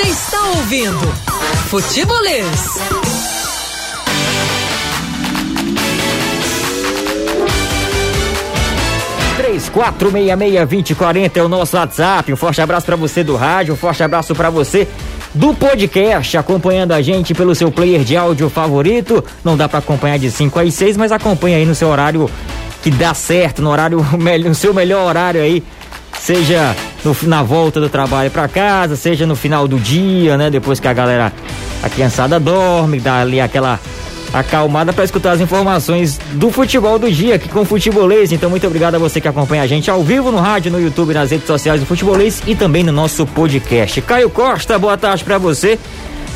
Você está ouvindo Futebolês. três quatro meia meia vinte quarenta é o nosso WhatsApp. Um forte abraço para você do rádio, um forte abraço para você do podcast, acompanhando a gente pelo seu player de áudio favorito. Não dá para acompanhar de 5 às 6, mas acompanha aí no seu horário que dá certo, no horário no seu melhor horário aí, seja no, na volta do trabalho para casa, seja no final do dia, né? Depois que a galera, a criançada dorme, dá ali aquela acalmada para escutar as informações do futebol do dia aqui com o Futebolês. Então, muito obrigado a você que acompanha a gente ao vivo no rádio, no YouTube, nas redes sociais do Futebolês e também no nosso podcast. Caio Costa, boa tarde para você.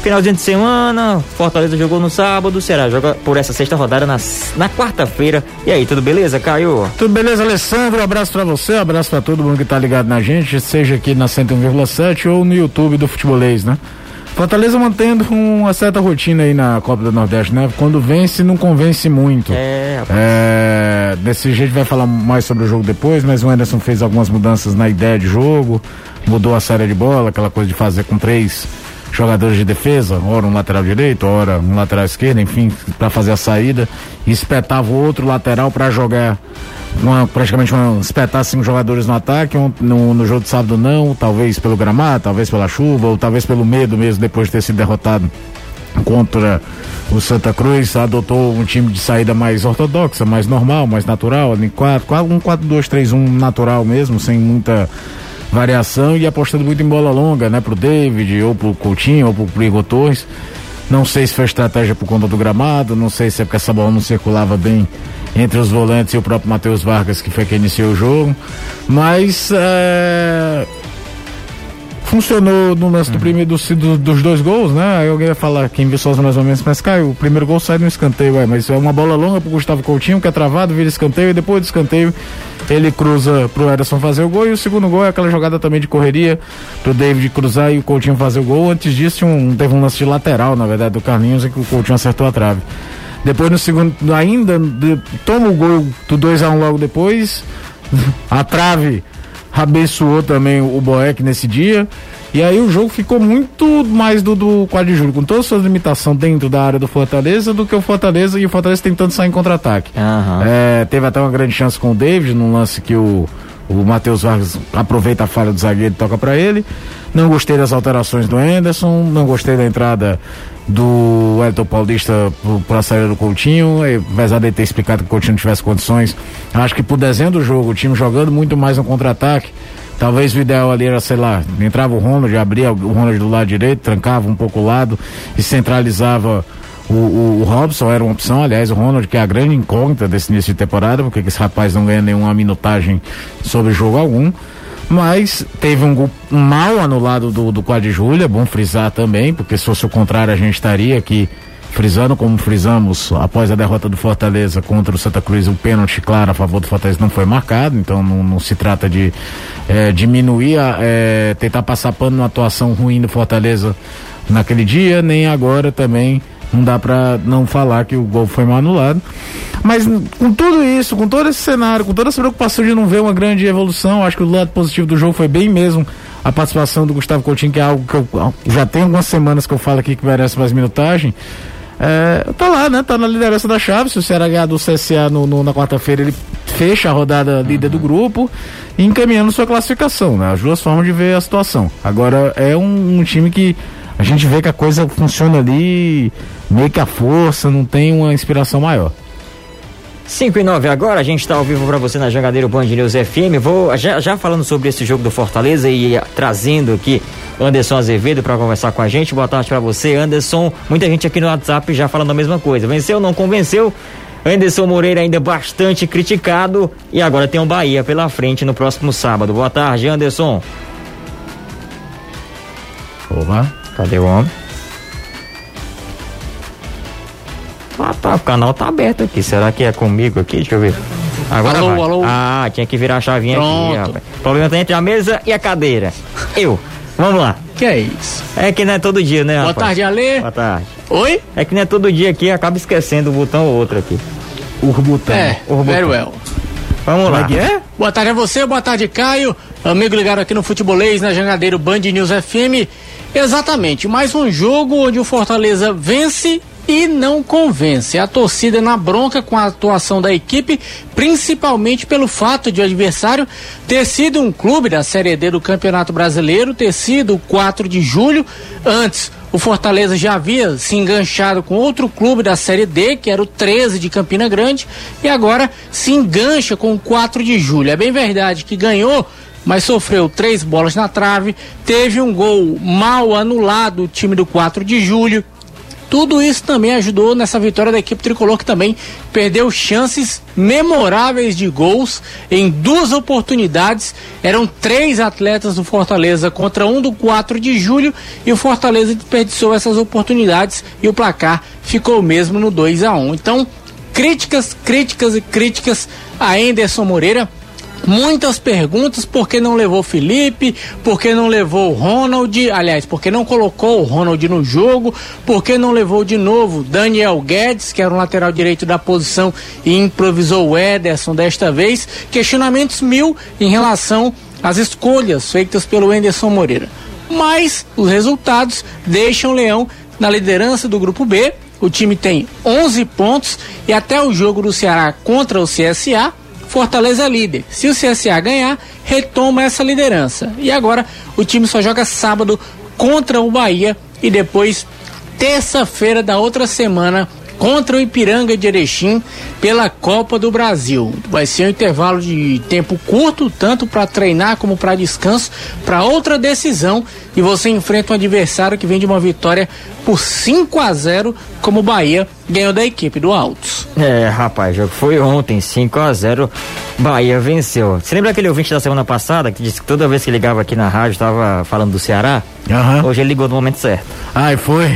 Finalzinho de semana, Fortaleza jogou no sábado, será joga por essa sexta rodada na, na quarta-feira. E aí, tudo beleza, Caio? Tudo beleza, Alessandro? Um abraço para você, um abraço para todo mundo que tá ligado na gente, seja aqui na 101,7 ou no YouTube do Futebolês, né? Fortaleza mantendo uma certa rotina aí na Copa do Nordeste, né? Quando vence, não convence muito. É, é Desse jeito vai falar mais sobre o jogo depois, mas o Anderson fez algumas mudanças na ideia de jogo, mudou a série de bola, aquela coisa de fazer com três jogadores de defesa, ora um lateral direito, ora um lateral esquerdo, enfim, para fazer a saída, e espetava o outro lateral para jogar uma, praticamente uma, espetar cinco jogadores no ataque, um, no, no jogo de sábado não, talvez pelo gramado, talvez pela chuva, ou talvez pelo medo mesmo depois de ter sido derrotado contra o Santa Cruz, adotou um time de saída mais ortodoxa, mais normal, mais natural, um 4-2-3-1 natural mesmo, sem muita variação e apostando muito em bola longa, né, pro David, ou pro Coutinho, ou pro Igor Torres. Não sei se foi estratégia por conta do gramado, não sei se é porque essa bola não circulava bem entre os volantes e o próprio Matheus Vargas, que foi quem iniciou o jogo. Mas é, funcionou no lance do primeiro dos, do, dos dois gols, né? Aí alguém ia falar, quem viu só mais ou menos, mas caiu. O primeiro gol sai no escanteio, ué, mas é uma bola longa pro Gustavo Coutinho, que é travado, vira escanteio, e depois do escanteio ele cruza pro Ederson fazer o gol, e o segundo gol é aquela jogada também de correria pro David cruzar e o Coutinho fazer o gol. Antes disso, um, teve um lance de lateral, na verdade, do Carlinhos, em que o Coutinho acertou a trave. Depois no segundo, ainda, de, toma o gol do 2 a 1 um logo depois, a trave abençoou também o Boeck nesse dia. E aí o jogo ficou muito mais do, do 4 de julho, com todas as suas limitações dentro da área do Fortaleza, do que o Fortaleza e o Fortaleza tentando sair em contra-ataque. Uhum. É, teve até uma grande chance com o David, num lance que o, o Matheus Vargas aproveita a falha do zagueiro e toca para ele. Não gostei das alterações do Anderson, não gostei da entrada do Elton Paulista para a saída do Coutinho, apesar de ter explicado que o Coutinho não tivesse condições. Acho que por desenho do jogo, o time jogando muito mais no contra-ataque, Talvez o ideal ali era, sei lá, entrava o Ronald, abria o Ronald do lado direito, trancava um pouco o lado e centralizava o, o, o, Robson, era uma opção, aliás, o Ronald, que é a grande incógnita desse início de temporada, porque esse rapaz não ganha nenhuma minutagem sobre jogo algum. Mas teve um gol mal anulado do, do Quad Júlia, bom frisar também, porque se fosse o contrário a gente estaria aqui frisando como frisamos após a derrota do Fortaleza contra o Santa Cruz, o pênalti claro a favor do Fortaleza não foi marcado, então não, não se trata de é, diminuir, a, é, tentar passar pano na atuação ruim do Fortaleza naquele dia, nem agora também não dá para não falar que o gol foi mal anulado. Mas com tudo isso, com todo esse cenário, com toda essa preocupação de não ver uma grande evolução, acho que o lado positivo do jogo foi bem mesmo a participação do Gustavo Coutinho, que é algo que eu já tem algumas semanas que eu falo aqui que merece mais minutagem. É, tá lá, né? Tá na liderança da chave. Se o Ceará ganhar do CSA no, no, na quarta-feira, ele fecha a rodada líder do grupo, encaminhando sua classificação, né? As duas formas de ver a situação. Agora, é um, um time que a gente vê que a coisa funciona ali meio que a força, não tem uma inspiração maior. 5 e 9 agora, a gente está ao vivo para você na Jangadeiro Band News FM. Vou já, já falando sobre esse jogo do Fortaleza e trazendo aqui Anderson Azevedo para conversar com a gente. Boa tarde para você, Anderson. Muita gente aqui no WhatsApp já falando a mesma coisa. Venceu, não convenceu? Anderson Moreira ainda bastante criticado e agora tem o um Bahia pela frente no próximo sábado. Boa tarde, Anderson. Opa. Cadê o homem? Ah, tá, o canal tá aberto aqui. Será que é comigo aqui? Deixa eu ver. Agora alô, vai. alô. Ah, tinha que virar a chavinha Pronto. aqui, rapaz. O problema tá entre a mesa e a cadeira. Eu. Vamos lá. Que é isso? É que não é todo dia, né, Boa rapaz? tarde, Ale. Boa tarde. Oi? É que não é todo dia aqui, acaba esquecendo o botão ou outro aqui. O botão. É, o very Vamos lá. É, é? Boa tarde a você, boa tarde, Caio. Amigo ligado aqui no Futebolês, na Jangadeiro Band News FM. Exatamente, mais um jogo onde o Fortaleza vence e não convence. A torcida na bronca com a atuação da equipe, principalmente pelo fato de o adversário ter sido um clube da Série D do Campeonato Brasileiro, ter sido o 4 de julho. Antes, o Fortaleza já havia se enganchado com outro clube da Série D, que era o 13 de Campina Grande, e agora se engancha com o 4 de julho. É bem verdade que ganhou mas sofreu três bolas na trave, teve um gol mal anulado o time do 4 de julho, tudo isso também ajudou nessa vitória da equipe tricolor que também perdeu chances memoráveis de gols em duas oportunidades. Eram três atletas do Fortaleza contra um do 4 de julho e o Fortaleza desperdiçou essas oportunidades e o placar ficou mesmo no 2 a 1. Então, críticas, críticas e críticas a Anderson Moreira muitas perguntas por que não levou Felipe, por que não levou o Ronald, aliás, por que não colocou o Ronald no jogo, por que não levou de novo Daniel Guedes, que era um lateral direito da posição e improvisou o Ederson desta vez, questionamentos mil em relação às escolhas feitas pelo Enderson Moreira. Mas os resultados deixam o Leão na liderança do grupo B. O time tem 11 pontos e até o jogo do Ceará contra o CSA Fortaleza é líder. Se o CSA ganhar, retoma essa liderança. E agora o time só joga sábado contra o Bahia e depois terça-feira da outra semana contra o Ipiranga de Erechim pela Copa do Brasil. Vai ser um intervalo de tempo curto, tanto para treinar como para descanso, para outra decisão e você enfrenta um adversário que vem de uma vitória por 5 a 0 como o Bahia ganhou da equipe do Altos. É, rapaz, o jogo foi ontem, 5 a 0 Bahia venceu. Você lembra aquele ouvinte da semana passada que disse que toda vez que ligava aqui na rádio estava falando do Ceará? Uhum. Hoje ele ligou no momento certo. Ai, foi.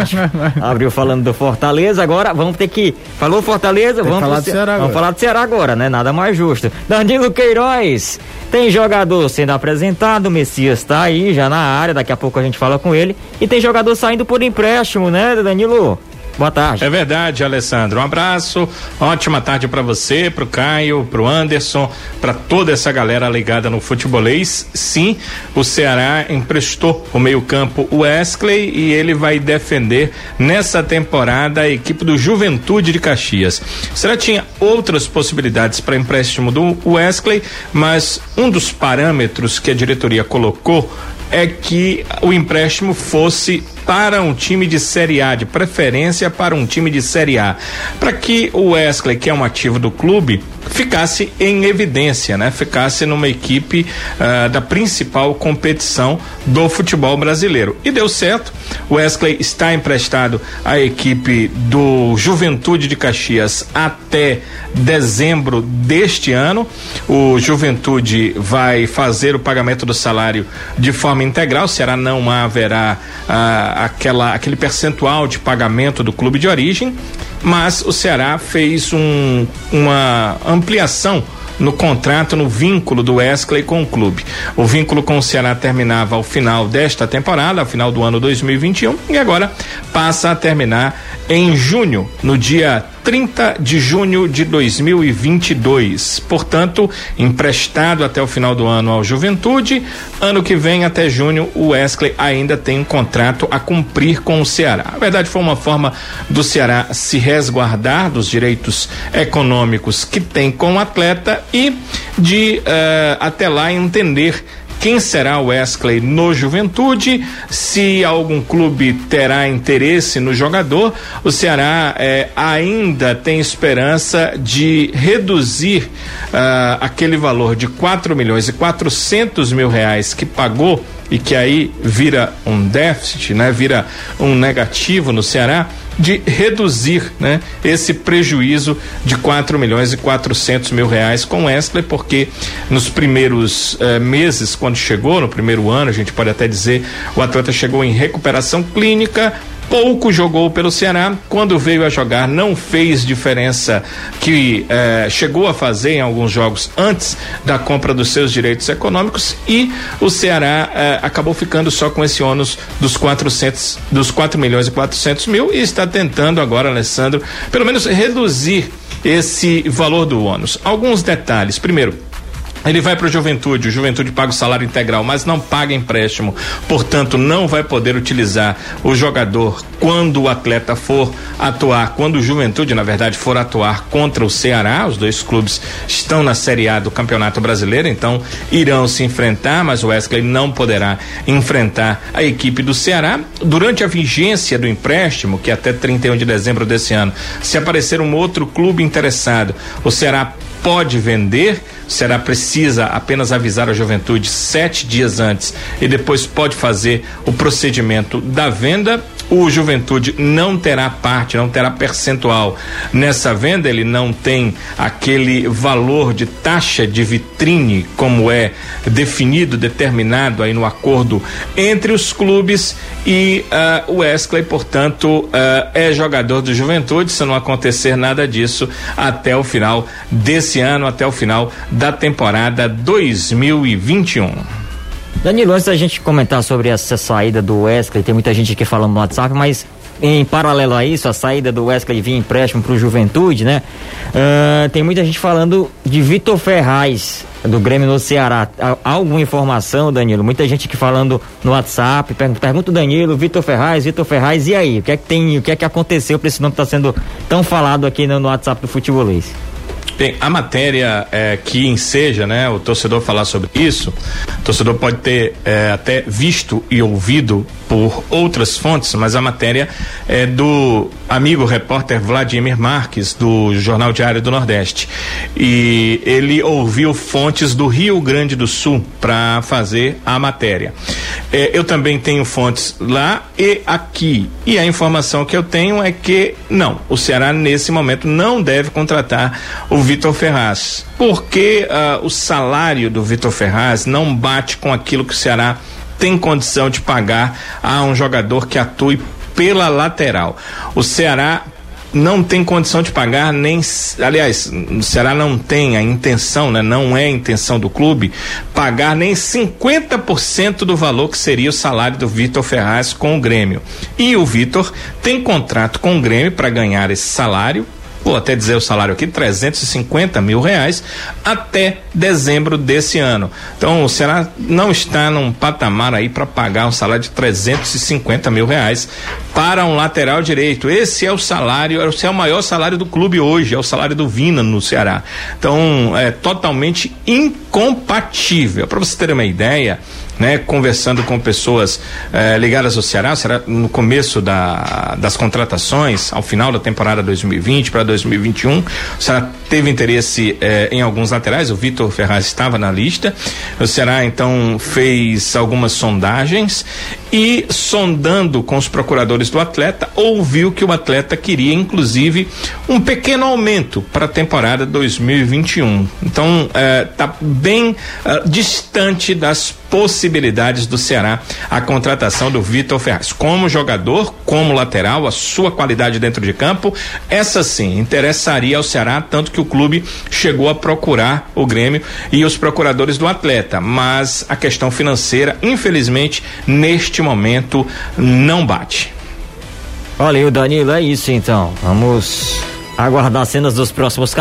Abriu falando do Fortaleza, agora vamos ter que. Falou Fortaleza, vamos falar do Ceará Vamos falar do Ceará agora, né? Nada mais justo. Danilo Queiroz, tem jogador sendo apresentado, o Messias está aí já na área, daqui a pouco a gente fala com ele. E tem jogador saindo por empréstimo, né, Danilo? Boa tarde. É verdade, Alessandro. Um abraço, ótima tarde para você, para o Caio, para o Anderson, para toda essa galera ligada no futebolês. Sim, o Ceará emprestou o meio-campo Wesley e ele vai defender nessa temporada a equipe do Juventude de Caxias. O Ceará tinha outras possibilidades para empréstimo do Wesley, mas um dos parâmetros que a diretoria colocou é que o empréstimo fosse para um time de Série A, de preferência para um time de Série A, para que o Wesley, que é um ativo do clube, ficasse em evidência, né? Ficasse numa equipe uh, da principal competição do futebol brasileiro. E deu certo. O Wesley está emprestado à equipe do Juventude de Caxias até dezembro deste ano. O Juventude vai fazer o pagamento do salário de forma integral. Será não haverá uh, aquela, aquele percentual de pagamento do clube de origem, mas o Ceará fez um, uma ampliação no contrato, no vínculo do Wesley com o clube. O vínculo com o Ceará terminava ao final desta temporada, ao final do ano 2021, e agora passa a terminar em junho, no dia 30 de junho de 2022. Portanto, emprestado até o final do ano ao Juventude, ano que vem até junho o Wesley ainda tem um contrato a cumprir com o Ceará. Na verdade, foi uma forma do Ceará se resguardar dos direitos econômicos que tem com o atleta e de uh, até lá entender quem será o Wesley no Juventude, se algum clube terá interesse no jogador. O Ceará eh, ainda tem esperança de reduzir uh, aquele valor de 4 milhões e 400 mil reais que pagou e que aí vira um déficit, né? Vira um negativo no Ceará de reduzir né, esse prejuízo de 4 milhões e 400 mil reais com Wesley, porque nos primeiros eh, meses, quando chegou, no primeiro ano, a gente pode até dizer, o atleta chegou em recuperação clínica, pouco jogou pelo Ceará. Quando veio a jogar, não fez diferença que eh, chegou a fazer em alguns jogos antes da compra dos seus direitos econômicos e o Ceará eh, acabou ficando só com esse ônus dos 400, dos 4 milhões e 400 mil e está tentando agora, Alessandro, pelo menos reduzir esse valor do ônus. Alguns detalhes. Primeiro, ele vai para o Juventude, o Juventude paga o salário integral, mas não paga empréstimo. Portanto, não vai poder utilizar o jogador quando o atleta for atuar, quando o Juventude, na verdade, for atuar contra o Ceará. Os dois clubes estão na Série A do Campeonato Brasileiro, então irão se enfrentar, mas o Wesley não poderá enfrentar a equipe do Ceará. Durante a vigência do empréstimo, que é até 31 de dezembro desse ano, se aparecer um outro clube interessado, o Ceará pode vender, será precisa apenas avisar a juventude sete dias antes e depois pode fazer o procedimento da venda o Juventude não terá parte, não terá percentual nessa venda, ele não tem aquele valor de taxa de vitrine como é definido, determinado aí no acordo entre os clubes e uh, o Wesley, portanto, uh, é jogador do Juventude, se não acontecer nada disso até o final desse ano, até o final da temporada 2021. Danilo, antes da gente comentar sobre essa saída do Wesley, tem muita gente aqui falando no WhatsApp, mas em paralelo a isso, a saída do Wesley via empréstimo para o Juventude, né? Uh, tem muita gente falando de Vitor Ferraz, do Grêmio no Ceará. Há alguma informação, Danilo? Muita gente aqui falando no WhatsApp, pergunta, pergunta o Danilo, Vitor Ferraz, Vitor Ferraz, e aí? O que é que tem, o que é que aconteceu para esse nome estar tá sendo tão falado aqui no, no WhatsApp do futebolês? Bem, a matéria é, que enseja, né, o torcedor falar sobre isso, o torcedor pode ter é, até visto e ouvido por outras fontes, mas a matéria é do amigo repórter Vladimir Marques, do Jornal Diário do Nordeste. E ele ouviu fontes do Rio Grande do Sul para fazer a matéria. É, eu também tenho fontes lá e aqui. E a informação que eu tenho é que não, o Ceará nesse momento não deve contratar o Vitor Ferraz, porque uh, o salário do Vitor Ferraz não bate com aquilo que o Ceará tem condição de pagar a um jogador que atue pela lateral. O Ceará não tem condição de pagar nem, aliás, o Ceará não tem a intenção, né? Não é a intenção do clube pagar nem 50% do valor que seria o salário do Vitor Ferraz com o Grêmio. E o Vitor tem contrato com o Grêmio para ganhar esse salário vou até dizer o salário aqui, 350 mil reais até dezembro desse ano. Então o Ceará não está num patamar aí para pagar um salário de 350 mil reais para um lateral direito. Esse é o salário, esse é o maior salário do clube hoje, é o salário do Vina no Ceará. Então é totalmente incompatível. Para você ter uma ideia, né, conversando com pessoas eh, ligadas ao Ceará, será no começo da, das contratações, ao final da temporada 2020 para 2021, o Ceará teve interesse eh, em alguns laterais, o Vitor Ferraz estava na lista. O Ceará então fez algumas sondagens e sondando com os procuradores do atleta, ouviu que o atleta queria inclusive um pequeno aumento para a temporada 2021. Então está eh, bem eh, distante das possibilidades do Ceará a contratação do Vitor Ferraz como jogador, como lateral, a sua qualidade dentro de campo, essa sim interessaria ao Ceará tanto que o clube chegou a procurar o Grêmio e os procuradores do atleta, mas a questão financeira, infelizmente, neste momento não bate. Olha, o Danilo, é isso então. Vamos aguardar cenas dos próximos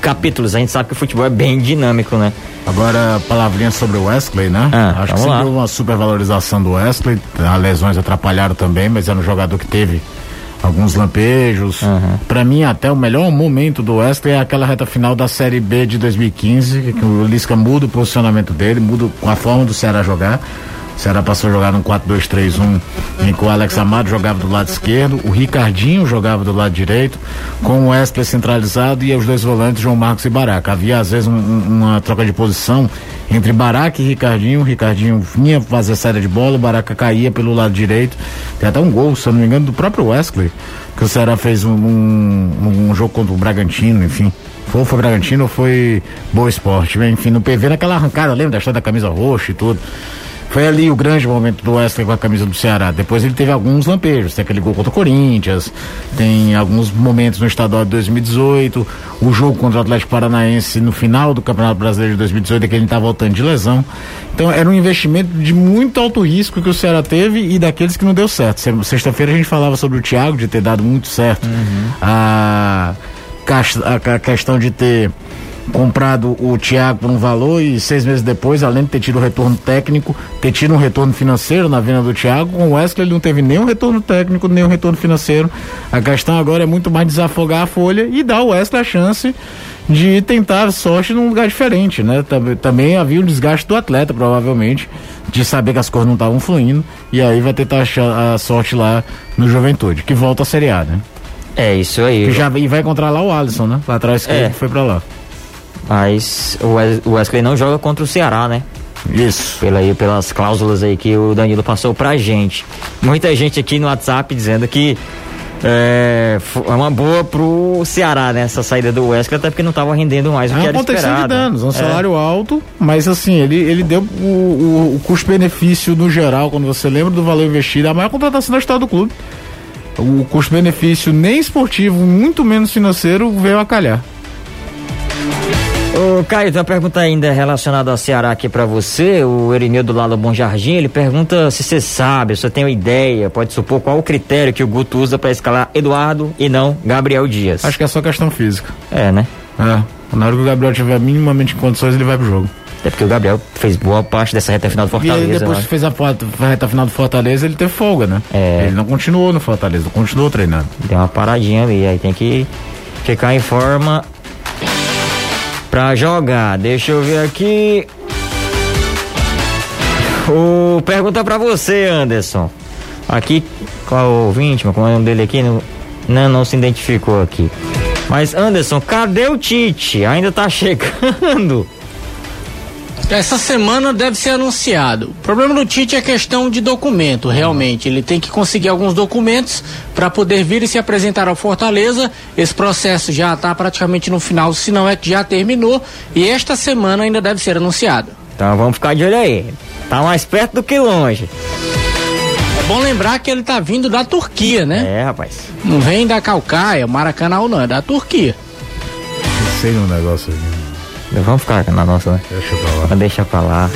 capítulos. A gente sabe que o futebol é bem dinâmico, né? Agora, palavrinha sobre o Wesley, né? Ah, Acho que sempre houve uma supervalorização do Wesley. As lesões atrapalharam também, mas era um jogador que teve alguns lampejos. Uhum. Para mim, até o melhor momento do Wesley é aquela reta final da Série B de 2015, que o Lisca muda o posicionamento dele, muda com a forma do Ceará jogar. O Ceará passou a jogar num 4-2-3-1, em que o Alex Amado jogava do lado esquerdo, o Ricardinho jogava do lado direito, com o Wesley centralizado e os dois volantes, João Marcos e Baraca. Havia às vezes um, uma troca de posição entre Baraca e Ricardinho. O Ricardinho vinha fazer saída de bola, o Baraca caía pelo lado direito. Tem até um gol, se eu não me engano, do próprio Wesley, que o Ceará fez um, um, um jogo contra o Bragantino, enfim. Foi, foi Bragantino ou foi Boa Esporte? Enfim, no PV naquela arrancada, lembra da história da camisa roxa e tudo. Foi ali o grande momento do Wesley com a camisa do Ceará. Depois ele teve alguns lampejos. Tem aquele gol contra o Corinthians, tem alguns momentos no estadual de 2018, o jogo contra o Atlético Paranaense no final do Campeonato Brasileiro de 2018, que ele estava voltando de lesão. Então era um investimento de muito alto risco que o Ceará teve e daqueles que não deu certo. Sexta-feira a gente falava sobre o Thiago de ter dado muito certo. Uhum. Ah, a questão de ter comprado o Thiago por um valor e seis meses depois, além de ter tido retorno técnico, ter tido um retorno financeiro na venda do Thiago, com o Wesley ele não teve nenhum retorno técnico, nenhum retorno financeiro. A questão agora é muito mais desafogar a folha e dar ao Wesley a chance de tentar sorte num lugar diferente, né? Também, também havia um desgaste do atleta, provavelmente, de saber que as coisas não estavam fluindo, e aí vai tentar achar a sorte lá no Juventude, que volta a Série A, né? É isso aí. Que já, e vai encontrar lá o Alisson, né? Lá atrás que é. foi pra lá. Mas o Wesley não joga contra o Ceará, né? Isso. Pela, aí, pelas cláusulas aí que o Danilo passou pra gente. Muita gente aqui no WhatsApp dizendo que é, é uma boa pro Ceará, né? Essa saída do Wesley, até porque não estava rendendo mais é o que era esperado. de danos, um é. salário alto, mas assim, ele, ele deu o, o, o custo-benefício no geral, quando você lembra do valor investido, a maior contratação da história do clube. O custo-benefício nem esportivo, muito menos financeiro, veio a calhar. Ô, Caio, tem uma pergunta ainda relacionada ao Ceará aqui para você. O Erinildo lá do Bom Jardim, ele pergunta se você sabe, se você tem uma ideia, pode supor qual o critério que o Guto usa para escalar Eduardo e não Gabriel Dias. Acho que é só questão física. É, né? É. Na hora que o Gabriel tiver minimamente em condições, ele vai pro jogo. Até porque o Gabriel fez boa parte dessa reta final do Fortaleza. E depois né? que fez a, a reta final do Fortaleza, ele teve folga, né? É. Ele não continuou no Fortaleza, continuou treinando. Deu uma paradinha ali, aí tem que ficar em forma pra jogar. Deixa eu ver aqui. O pergunta pra você, Anderson. Aqui, qual o ouvinte, qual é o nome dele aqui? Não, não, não se identificou aqui. Mas Anderson, cadê o Tite? Ainda tá chegando. Essa semana deve ser anunciado. O problema do Tite é questão de documento, realmente. Ele tem que conseguir alguns documentos para poder vir e se apresentar ao Fortaleza. Esse processo já está praticamente no final, se não é que já terminou. E esta semana ainda deve ser anunciado. Então vamos ficar de olho aí. Tá mais perto do que longe. É bom lembrar que ele tá vindo da Turquia, né? É, rapaz. Não vem da Calcaia, Maracanã não, é da Turquia. Sei um negócio aqui. Vamos ficar na nossa, né? Deixa pra lá. Deixa pra lá.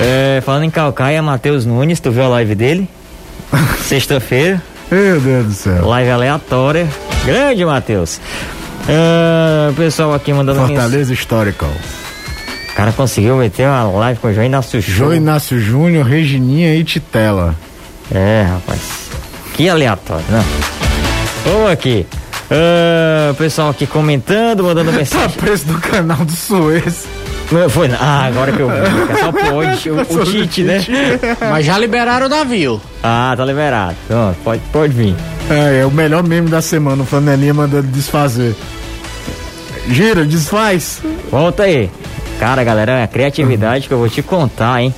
É, falando em Calcaia, Matheus Nunes, tu viu a live dele? Sexta-feira. Meu Deus do céu. Live aleatória. Grande, Matheus. É, o pessoal aqui mandando Fortaleza Historical. O cara conseguiu meter uma live com o João Inácio Júnior. João Inácio Júnior, Regininha e Titela. É, rapaz. Que aleatório, né? Vamos aqui. Uh, o pessoal aqui comentando, mandando tá mensagem. Tá preço do canal do Suez. Não, foi, ah, agora que eu vi. Só pode. O, o Tite, né? Mas já liberaram o navio. Ah, tá liberado. Então, pode, pode vir. É, é o melhor meme da semana, o Flanelinha mandando desfazer. Gira, desfaz. Volta aí. Cara, galera, é a criatividade que eu vou te contar, hein?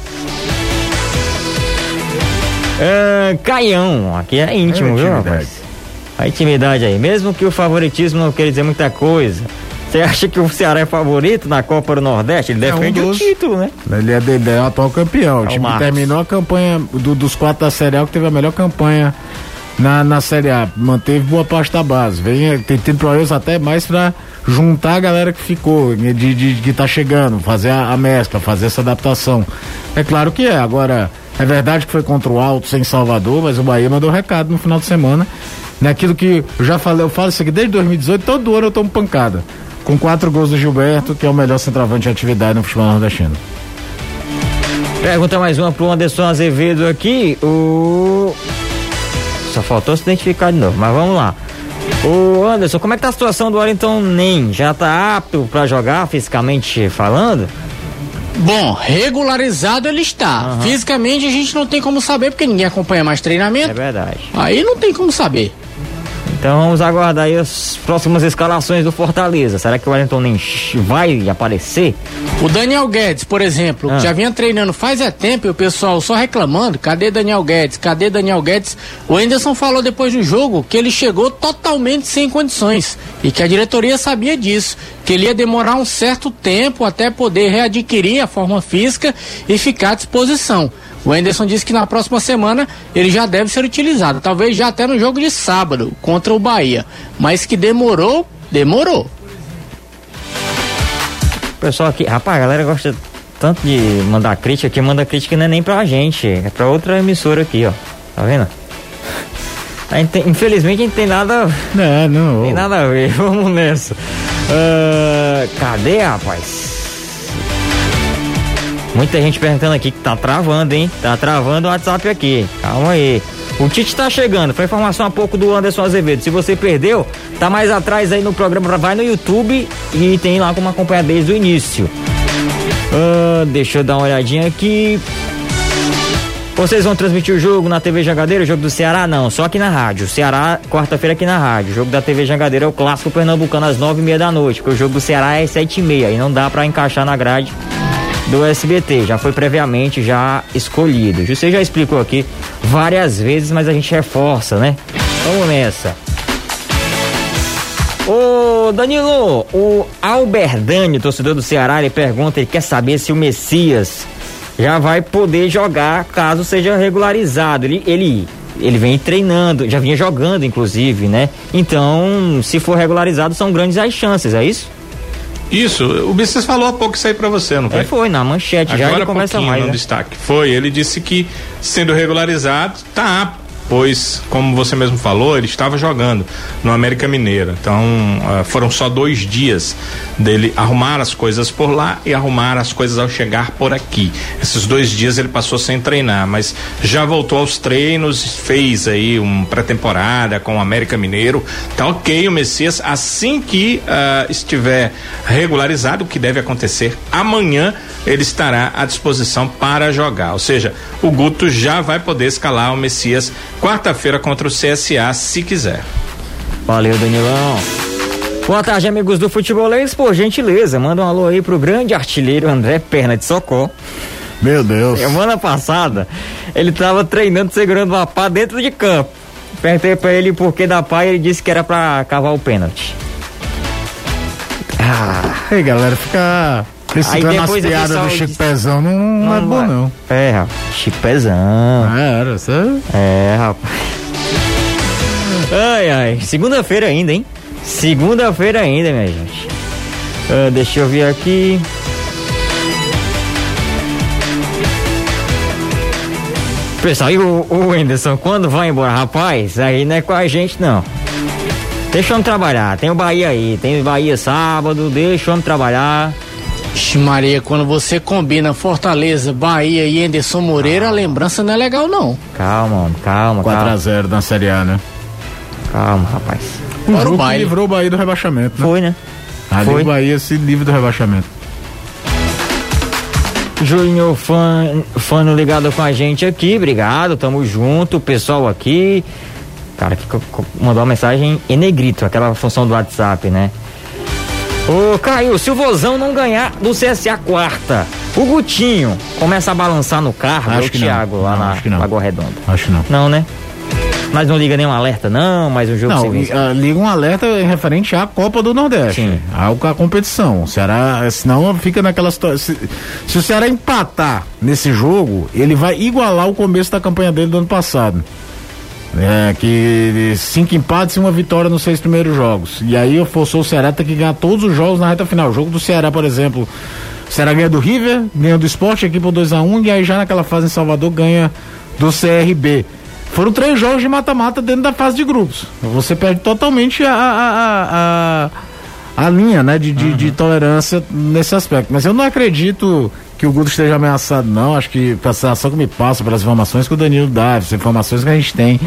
Uh, Caião, aqui é íntimo, é viu, rapaz? A intimidade aí. Mesmo que o favoritismo não queira dizer muita coisa. Você acha que o Ceará é favorito na Copa do Nordeste? Ele defende é um dos, o título, né? Ele é, ele é o atual campeão. É o time que terminou a campanha do, dos quatro da Série A que teve a melhor campanha na, na Série A. Manteve boa parte da base. Vem tendo problemas até mais para juntar a galera que ficou, de, de, de que tá chegando, fazer a, a mescla, fazer essa adaptação. É claro que é. Agora, é verdade que foi contra o Alto sem Salvador, mas o Bahia mandou recado no final de semana naquilo que eu já falei, eu falo isso aqui desde 2018, todo ano eu tomo pancada. Com quatro gols do Gilberto, que é o melhor centroavante de atividade no futebol nordestino. Pergunta mais uma pro Anderson Azevedo aqui. O. Só faltou se identificar de novo, mas vamos lá. O Anderson, como é que tá a situação do Wellington Nem? Já tá apto para jogar fisicamente falando? Bom, regularizado ele está. Uhum. Fisicamente a gente não tem como saber porque ninguém acompanha mais treinamento. É verdade. Aí não tem como saber. Então vamos aguardar aí as próximas escalações do Fortaleza. Será que o Wellington nem vai aparecer? O Daniel Guedes, por exemplo, ah. já vinha treinando faz é tempo e o pessoal só reclamando, cadê Daniel Guedes? Cadê Daniel Guedes? O Anderson falou depois do jogo que ele chegou totalmente sem condições e que a diretoria sabia disso, que ele ia demorar um certo tempo até poder readquirir a forma física e ficar à disposição. O Anderson disse que na próxima semana ele já deve ser utilizado, talvez já até no jogo de sábado contra o Bahia, mas que demorou, demorou. Pessoal aqui, rapaz, a galera gosta tanto de mandar crítica que manda crítica não é nem pra gente, é pra outra emissora aqui, ó. Tá vendo? A gente tem- infelizmente a gente tem nada, É, não. tem nada a ver. Vamos nessa. Ah, cadê, rapaz? Muita gente perguntando aqui que tá travando, hein? Tá travando o WhatsApp aqui. Calma aí. O Tite tá chegando. Foi informação há pouco do Anderson Azevedo. Se você perdeu, tá mais atrás aí no programa. Vai no YouTube e tem lá como acompanhar desde o início. Ah, deixa eu dar uma olhadinha aqui. Vocês vão transmitir o jogo na TV Jangadeiro, o jogo do Ceará? Não, só aqui na rádio. Ceará, quarta-feira aqui na rádio. O jogo da TV Jangadeiro é o clássico pernambucano às nove e meia da noite, porque o jogo do Ceará é sete e meia e não dá pra encaixar na grade do SBT. Já foi previamente já escolhido. Você já explicou aqui várias vezes, mas a gente reforça, né? Vamos nessa. Ô Danilo, o Alberdani, torcedor do Ceará, ele pergunta, ele quer saber se o Messias já vai poder jogar caso seja regularizado. Ele, ele, ele vem treinando, já vinha jogando, inclusive, né? Então, se for regularizado, são grandes as chances, é isso? Isso, o Bisses falou há pouco isso aí pra você, não foi? É, foi, na manchete, já Agora ele há conversa pouquinho mais. no né? destaque. Foi, ele disse que sendo regularizado, tá apto, pois, como você mesmo falou, ele estava jogando no América Mineiro. Então, ah, foram só dois dias dele arrumar as coisas por lá e arrumar as coisas ao chegar por aqui. Esses dois dias ele passou sem treinar, mas já voltou aos treinos, fez aí um pré-temporada com o América Mineiro. Tá ok o Messias, assim que ah, estiver regularizado, o que deve acontecer amanhã, ele estará à disposição para jogar. Ou seja, o Guto já vai poder escalar o Messias quarta-feira contra o CSA, se quiser. Valeu, Danilão. Boa tarde, amigos do Futebolês. Por gentileza, manda um alô aí pro grande artilheiro André Perna de Socó. Meu Deus. Semana passada, ele tava treinando segurando uma pá dentro de campo. Perguntei pra ele por que da pá e ele disse que era pra cavar o pênalti. Ah, Aí, galera, fica reciclando as depois o piadas do Chico diz- Pezão não, não, é bom, vai. não. É, rapaz. Chipezão. Ah, era, você... É, rapaz. Ai, ai. Segunda-feira ainda, hein? Segunda-feira ainda, minha gente. Ah, deixa eu ver aqui. Pessoal, e o, o Whindersson, quando vai embora? Rapaz, aí não é com a gente, não. Deixa eu trabalhar. Tem o Bahia aí. Tem o Bahia sábado. Deixa eu trabalhar. Ixi, Maria, quando você combina Fortaleza, Bahia e Anderson Moreira, a lembrança não é legal, não. Calma, homem, calma, calma. 4x0 na Série A, né? Calma, rapaz. Um Fora o jogo que livrou o Bahia do rebaixamento, né? Foi, né? Ali Foi. o Bahia se livre do rebaixamento. Júnior fã, fã ligado com a gente aqui, obrigado, tamo junto, pessoal aqui. Cara, que mandou uma mensagem em negrito, aquela função do WhatsApp, né? Ô, Caio, se o Vozão não ganhar do CSA quarta, o Gutinho começa a balançar no carro, é Acho o que não. Thiago lá Não, na acho que não. Lagoa Redonda. Acho que não. Não, né? Mas não liga nenhum alerta, não, mas o jogo Não, ah, liga um alerta referente à Copa do Nordeste. Sim. Ao a competição. O Ceará, senão fica naquela situação. Se, se o Ceará empatar nesse jogo, ele vai igualar o começo da campanha dele do ano passado. É, que cinco empates e uma vitória nos seis primeiros jogos. E aí forçou o Ceará a ter que ganhar todos os jogos na reta final. O jogo do Ceará, por exemplo, o Ceará ganha do River, ganha do Esporte aqui por 2x1 e aí já naquela fase em Salvador ganha do CRB. Foram três jogos de mata-mata dentro da fase de grupos. Você perde totalmente a, a, a, a, a linha né, de, de, de tolerância nesse aspecto. Mas eu não acredito que o Guto esteja ameaçado, não. Acho que a sensação que me passa pelas informações que o Danilo dá, as informações que a gente tem,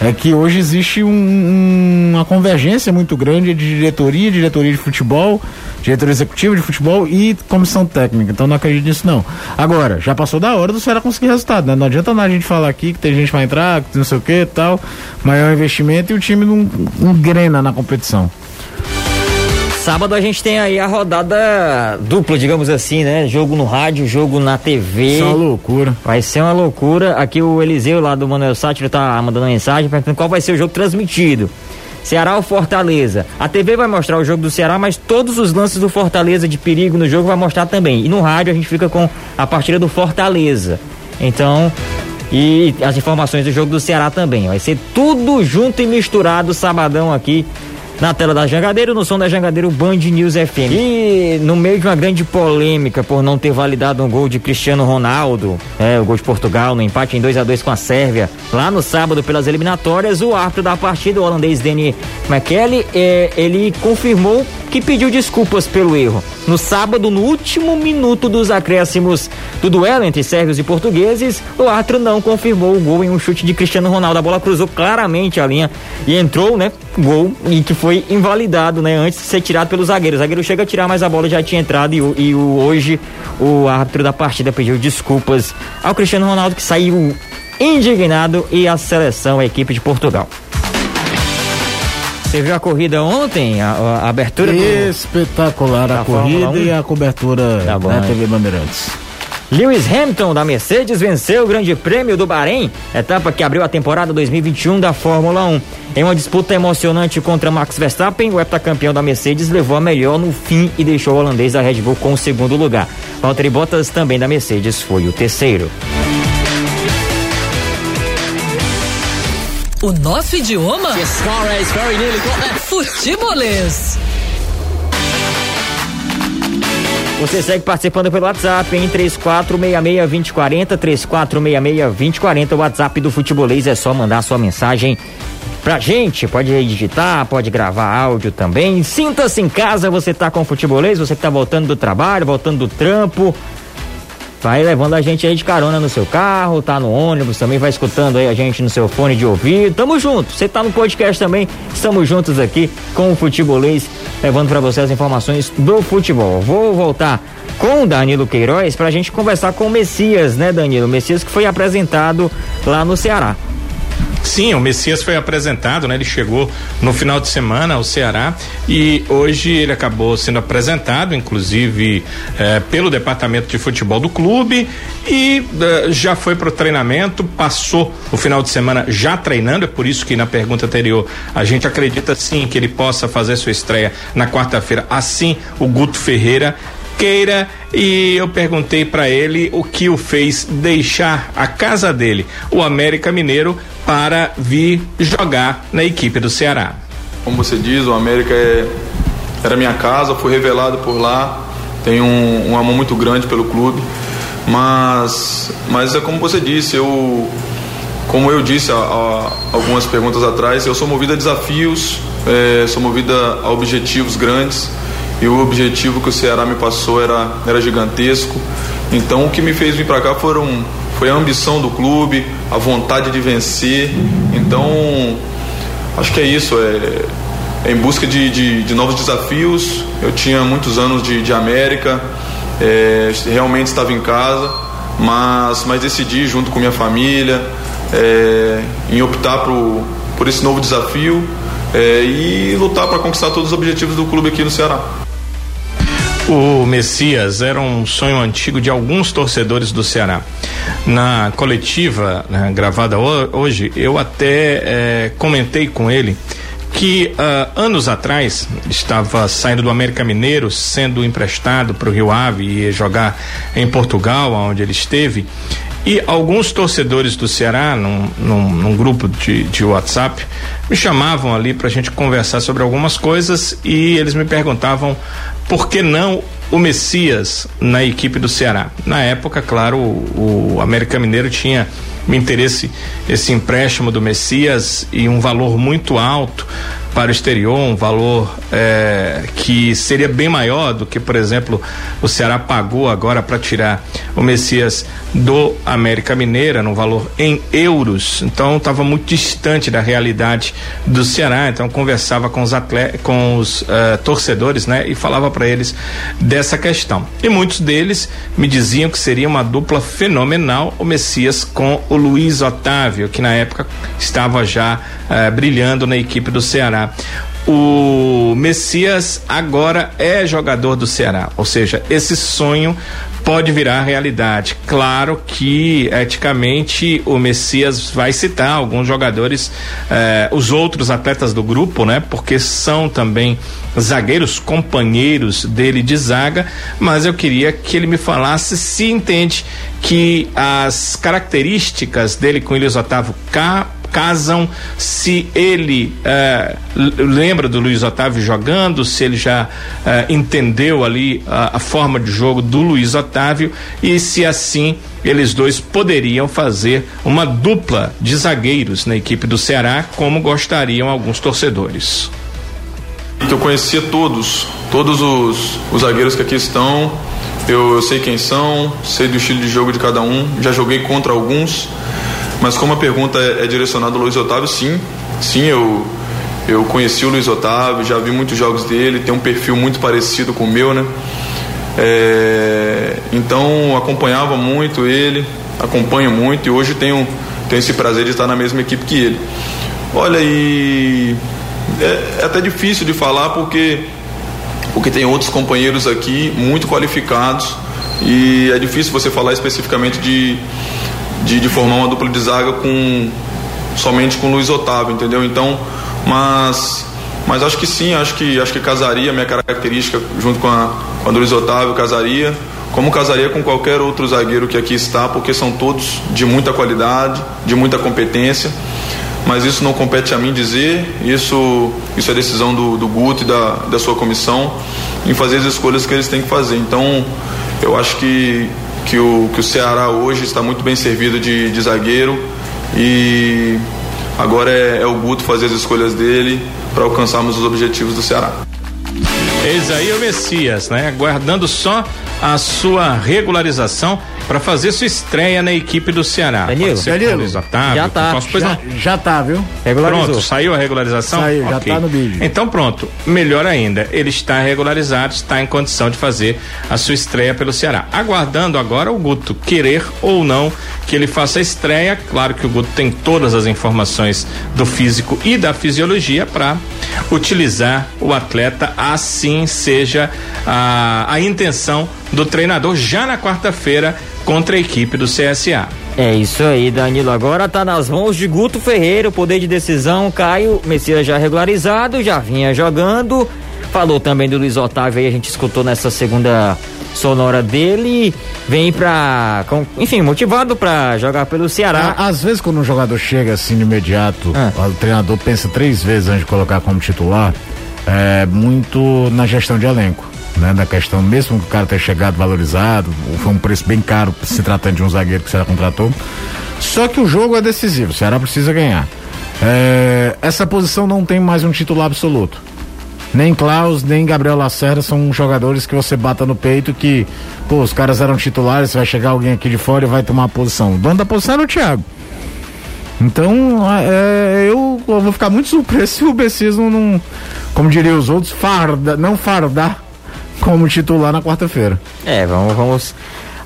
é que hoje existe um- um- uma convergência muito grande de diretoria, diretoria de futebol, diretoria executiva de futebol e comissão técnica. Então não acredito nisso, não. Agora, já passou da hora do Ceará conseguir resultado, né? Não adianta nada a gente falar aqui que tem gente pra entrar, que não sei o que tal, maior investimento e o time não engrena na competição. Sábado a gente tem aí a rodada dupla, digamos assim, né? Jogo no rádio, jogo na TV. Isso é uma loucura. Vai ser uma loucura. Aqui o Eliseu lá do Manuel Sátiro tá mandando mensagem perguntando qual vai ser o jogo transmitido. Ceará ou Fortaleza? A TV vai mostrar o jogo do Ceará, mas todos os lances do Fortaleza de perigo no jogo vai mostrar também. E no rádio a gente fica com a partida do Fortaleza. Então, e as informações do jogo do Ceará também. Vai ser tudo junto e misturado sabadão aqui na tela da Jangadeiro, no som da Jangadeiro Band News FM. E no meio de uma grande polêmica por não ter validado um gol de Cristiano Ronaldo, é, o gol de Portugal no empate em 2 a 2 com a Sérvia, lá no sábado pelas eliminatórias, o árbitro da partida, o holandês Danny McKelly, é, ele confirmou que pediu desculpas pelo erro. No sábado, no último minuto dos acréscimos do duelo entre sérvios e portugueses, o árbitro não confirmou o gol em um chute de Cristiano Ronaldo. A bola cruzou claramente a linha e entrou, né? Gol e que foi invalidado, né? Antes de ser tirado pelo zagueiro. O zagueiro chega a tirar, mas a bola já tinha entrado e, e o, hoje o árbitro da partida pediu desculpas ao Cristiano Ronaldo que saiu indignado e a seleção, a equipe de Portugal. Você viu a corrida ontem? A, a abertura Espetacular do, a corrida e a cobertura da né? TV Bandeirantes. Lewis Hamilton da Mercedes venceu o Grande Prêmio do Bahrein, etapa que abriu a temporada 2021 da Fórmula 1. Em uma disputa emocionante contra Max Verstappen, o heptacampeão da Mercedes levou a melhor no fim e deixou o holandês da Red Bull com o segundo lugar. Valtteri Bottas, também da Mercedes, foi o terceiro. O nosso idioma? Futebolês. Você segue participando pelo WhatsApp em 3466-2040, 3466-2040. O WhatsApp do Futebolês é só mandar sua mensagem pra gente. Pode digitar, pode gravar áudio também. Sinta-se em casa, você tá com o Futebolês, você que tá voltando do trabalho, voltando do trampo. Vai levando a gente aí de carona no seu carro, tá no ônibus também, vai escutando aí a gente no seu fone de ouvido. Tamo junto. Você tá no podcast também, estamos juntos aqui com o Futebolês, levando para você as informações do futebol. Vou voltar com o Danilo Queiroz pra gente conversar com o Messias, né, Danilo? O Messias que foi apresentado lá no Ceará. Sim, o Messias foi apresentado, né? Ele chegou no final de semana ao Ceará e hoje ele acabou sendo apresentado, inclusive eh, pelo departamento de futebol do clube e eh, já foi para o treinamento, passou o final de semana já treinando, é por isso que na pergunta anterior a gente acredita sim que ele possa fazer sua estreia na quarta-feira. Assim, o Guto Ferreira queira e eu perguntei para ele o que o fez deixar a casa dele, o América Mineiro, para vir jogar na equipe do Ceará. Como você diz, o América é, era minha casa, fui revelado por lá, tenho um, um amor muito grande pelo clube, mas, mas é como você disse, eu como eu disse algumas perguntas atrás, eu sou movido a desafios, é, sou movido a objetivos grandes e o objetivo que o Ceará me passou era, era gigantesco. Então o que me fez vir para cá foram, foi a ambição do clube, a vontade de vencer. Então acho que é isso, é, é em busca de, de, de, novos desafios. Eu tinha muitos anos de, de América, é, realmente estava em casa, mas, mas decidi junto com minha família é, em optar por, por esse novo desafio é, e lutar para conquistar todos os objetivos do clube aqui no Ceará. O Messias era um sonho antigo de alguns torcedores do Ceará. Na coletiva né, gravada hoje, eu até é, comentei com ele que uh, anos atrás estava saindo do América Mineiro, sendo emprestado para o Rio Ave e jogar em Portugal, onde ele esteve. E alguns torcedores do Ceará, num, num, num grupo de, de WhatsApp, me chamavam ali para a gente conversar sobre algumas coisas e eles me perguntavam por que não o Messias na equipe do Ceará. Na época, claro, o, o América Mineiro tinha me interesse esse empréstimo do Messias e um valor muito alto para o exterior, um valor é, que seria bem maior do que, por exemplo, o Ceará pagou agora para tirar o Messias do América Mineira, num valor em euros. Então estava muito distante da realidade do Ceará. Então conversava com os atletas, com os uh, torcedores, né, e falava para eles dessa questão. E muitos deles me diziam que seria uma dupla fenomenal o Messias com o Luiz Otávio, que na época estava já uh, brilhando na equipe do Ceará. O Messias agora é jogador do Ceará, ou seja, esse sonho pode virar realidade. Claro que eticamente o Messias vai citar alguns jogadores, eh, os outros atletas do grupo, né? Porque são também zagueiros companheiros dele de zaga, mas eu queria que ele me falasse se entende que as características dele com o Elias Otávio cá casam, se ele eh, lembra do Luiz Otávio jogando, se ele já eh, entendeu ali a, a forma de jogo do Luiz Otávio e se assim eles dois poderiam fazer uma dupla de zagueiros na equipe do Ceará, como gostariam alguns torcedores. Eu conhecia todos, todos os, os zagueiros que aqui estão. Eu, eu, sei quem são, sei do estilo de jogo de cada um. Já joguei contra alguns, mas como a pergunta é, é direcionada ao Luiz Otávio, sim, sim, eu eu conheci o Luiz Otávio, já vi muitos jogos dele, tem um perfil muito parecido com o meu, né? É, então acompanhava muito ele, acompanho muito e hoje tenho, tenho esse prazer de estar na mesma equipe que ele. Olha, e é, é até difícil de falar porque, porque tem outros companheiros aqui muito qualificados e é difícil você falar especificamente de, de, de formar uma dupla de zaga com somente com o Luiz Otávio, entendeu? Então, mas mas acho que sim, acho que acho que casaria minha característica junto com a, com a Luiz Otávio casaria, como casaria com qualquer outro zagueiro que aqui está, porque são todos de muita qualidade, de muita competência. Mas isso não compete a mim dizer, isso, isso é decisão do, do Guto e da, da sua comissão em fazer as escolhas que eles têm que fazer. Então, eu acho que, que, o, que o Ceará hoje está muito bem servido de, de zagueiro e agora é, é o Guto fazer as escolhas dele para alcançarmos os objetivos do Ceará. Eis aí o Messias, né? Aguardando só a sua regularização para fazer sua estreia na equipe do Ceará. Danilo, Danilo Otávio, já tá. Já, já tá, viu? Regularizou. Pronto, saiu a regularização? Saiu, okay. já tá no vídeo. Então pronto, melhor ainda, ele está regularizado, está em condição de fazer a sua estreia pelo Ceará. Aguardando agora o Guto querer ou não que ele faça a estreia. Claro que o Guto tem todas as informações do físico e da fisiologia para utilizar o atleta assim seja a, a intenção do treinador já na quarta-feira contra a equipe do CSA. É isso aí, Danilo. Agora tá nas mãos de Guto Ferreira, o poder de decisão. Caio Messias já regularizado, já vinha jogando. Falou também do Luiz Otávio aí, a gente escutou nessa segunda sonora dele. Vem pra. Com, enfim, motivado pra jogar pelo Ceará. Às vezes, quando um jogador chega assim de imediato, ah. o treinador pensa três vezes antes de colocar como titular. É muito na gestão de elenco né? Da questão, mesmo que o cara tenha chegado valorizado, foi um preço bem caro se tratando de um zagueiro que o Ceará contratou. Só que o jogo é decisivo, o Ceará precisa ganhar. É, essa posição não tem mais um titular absoluto. Nem Klaus, nem Gabriel Lacerda são jogadores que você bata no peito que, pô, os caras eram titulares, vai chegar alguém aqui de fora e vai tomar a posição. O dono da posição era o Thiago. Então, é, eu, eu, vou ficar muito surpreso se o Bessis não, não, como diria os outros, farda, não fardar como titular na quarta-feira. É, vamos, vamos